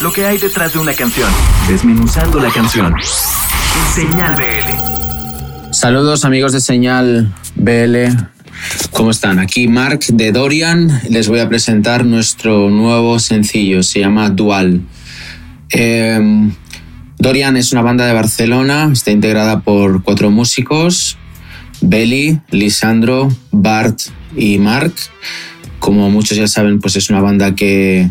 lo que hay detrás de una canción, desmenuzando la canción. Señal BL. Saludos amigos de Señal BL. ¿Cómo están? Aquí Mark de Dorian. Les voy a presentar nuestro nuevo sencillo. Se llama Dual. Em, Dorian es una banda de Barcelona. Está integrada por cuatro músicos. Belly, Lisandro, Bart y Mark. Como muchos ya saben, pues es una banda que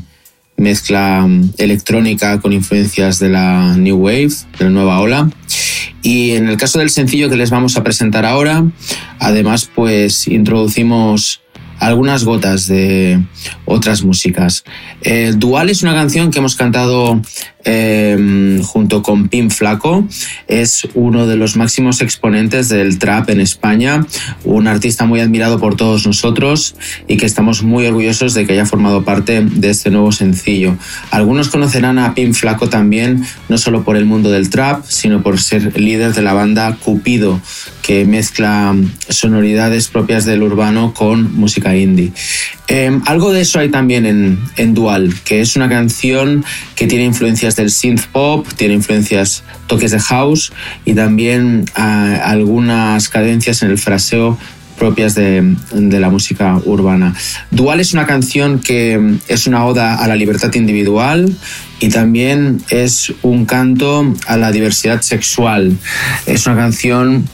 mezcla mm, electrónica con influencias de la New Wave, de la nueva ola. Y en el caso del sencillo que les vamos a presentar ahora, además pues introducimos algunas gotas de otras músicas. El Dual es una canción que hemos cantado Em, junto con Pim Flaco. Es uno de los máximos exponentes del trap en España, un artista muy admirado por todos nosotros y que estamos muy orgullosos de que haya formado parte de este nuevo sencillo. Algunos conocerán a Pim Flaco también, no solo por el mundo del trap, sino por ser líder de la banda Cupido, que mezcla sonoridades propias del urbano con música indie. Em, algo de eso hay también en, en Dual, que es una canción que tiene influencias del synth pop, tiene influencias, toques de house y también ah, algunas cadencias en el fraseo propias de, de, la música urbana. Dual es una canción que es una oda a la libertad individual y también es un canto a la diversidad sexual. Es una canción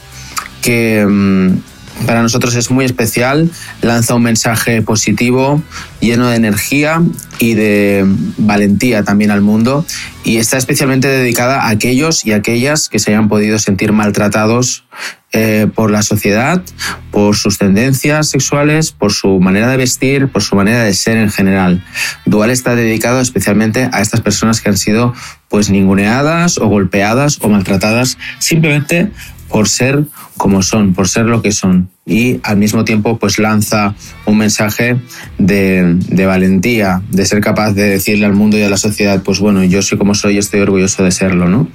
que mm, para nosotros es muy especial, lanza un mensaje positivo, lleno de energía y de valentía también al mundo y está especialmente dedicada a aquellos y aquellas que se hayan podido sentir maltratados eh, por la sociedad, por sus tendencias sexuales, por su manera de vestir, por su manera de ser en general. Dual está dedicado especialmente a estas personas que han sido pues ninguneadas o golpeadas o maltratadas simplemente por ser como son, por ser lo que son. Y al mismo tiempo, pues lanza un mensaje de, de, valentía, de ser capaz de decirle al mundo y a la sociedad, pues bueno, yo soy como soy y estoy orgulloso de serlo, ¿no?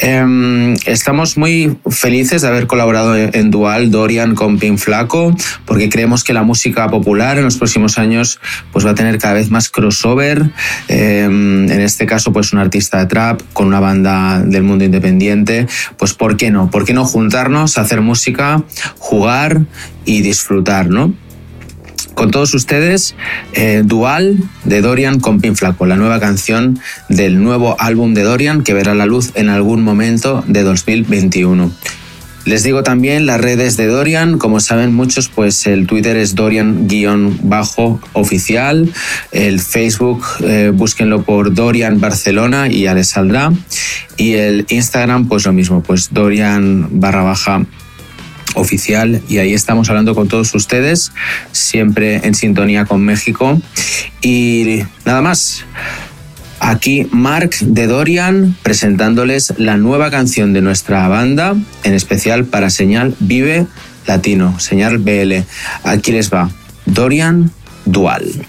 Eh, estamos muy felices de haber colaborado en Dual Dorian con Pin Flaco, porque creemos que la música popular en los próximos años pues va a tener cada vez más crossover. Eh, en este caso, pues un artista de trap con una banda del mundo independiente, pues ¿por qué no? ¿Por qué no juntarnos? hacer música, jugar y disfrutar, ¿no? Con todos ustedes, eh, Dual de Dorian con Pin Flaco, la nueva canción del nuevo álbum de Dorian que verá la luz en algún momento de 2021. Les digo también las redes de Dorian, como saben muchos, pues el Twitter es Dorian-oficial, el Facebook eh, búsquenlo por Dorian Barcelona y ya les saldrá, y el Instagram pues lo mismo, pues Dorian barra baja oficial y ahí estamos hablando con todos ustedes, siempre en sintonía con México. Y nada más. Aquí Mark de Dorian presentándoles la nueva canción de nuestra banda, en especial para Señal Vive Latino, Señal BL. Aquí les va, Dorian Dual.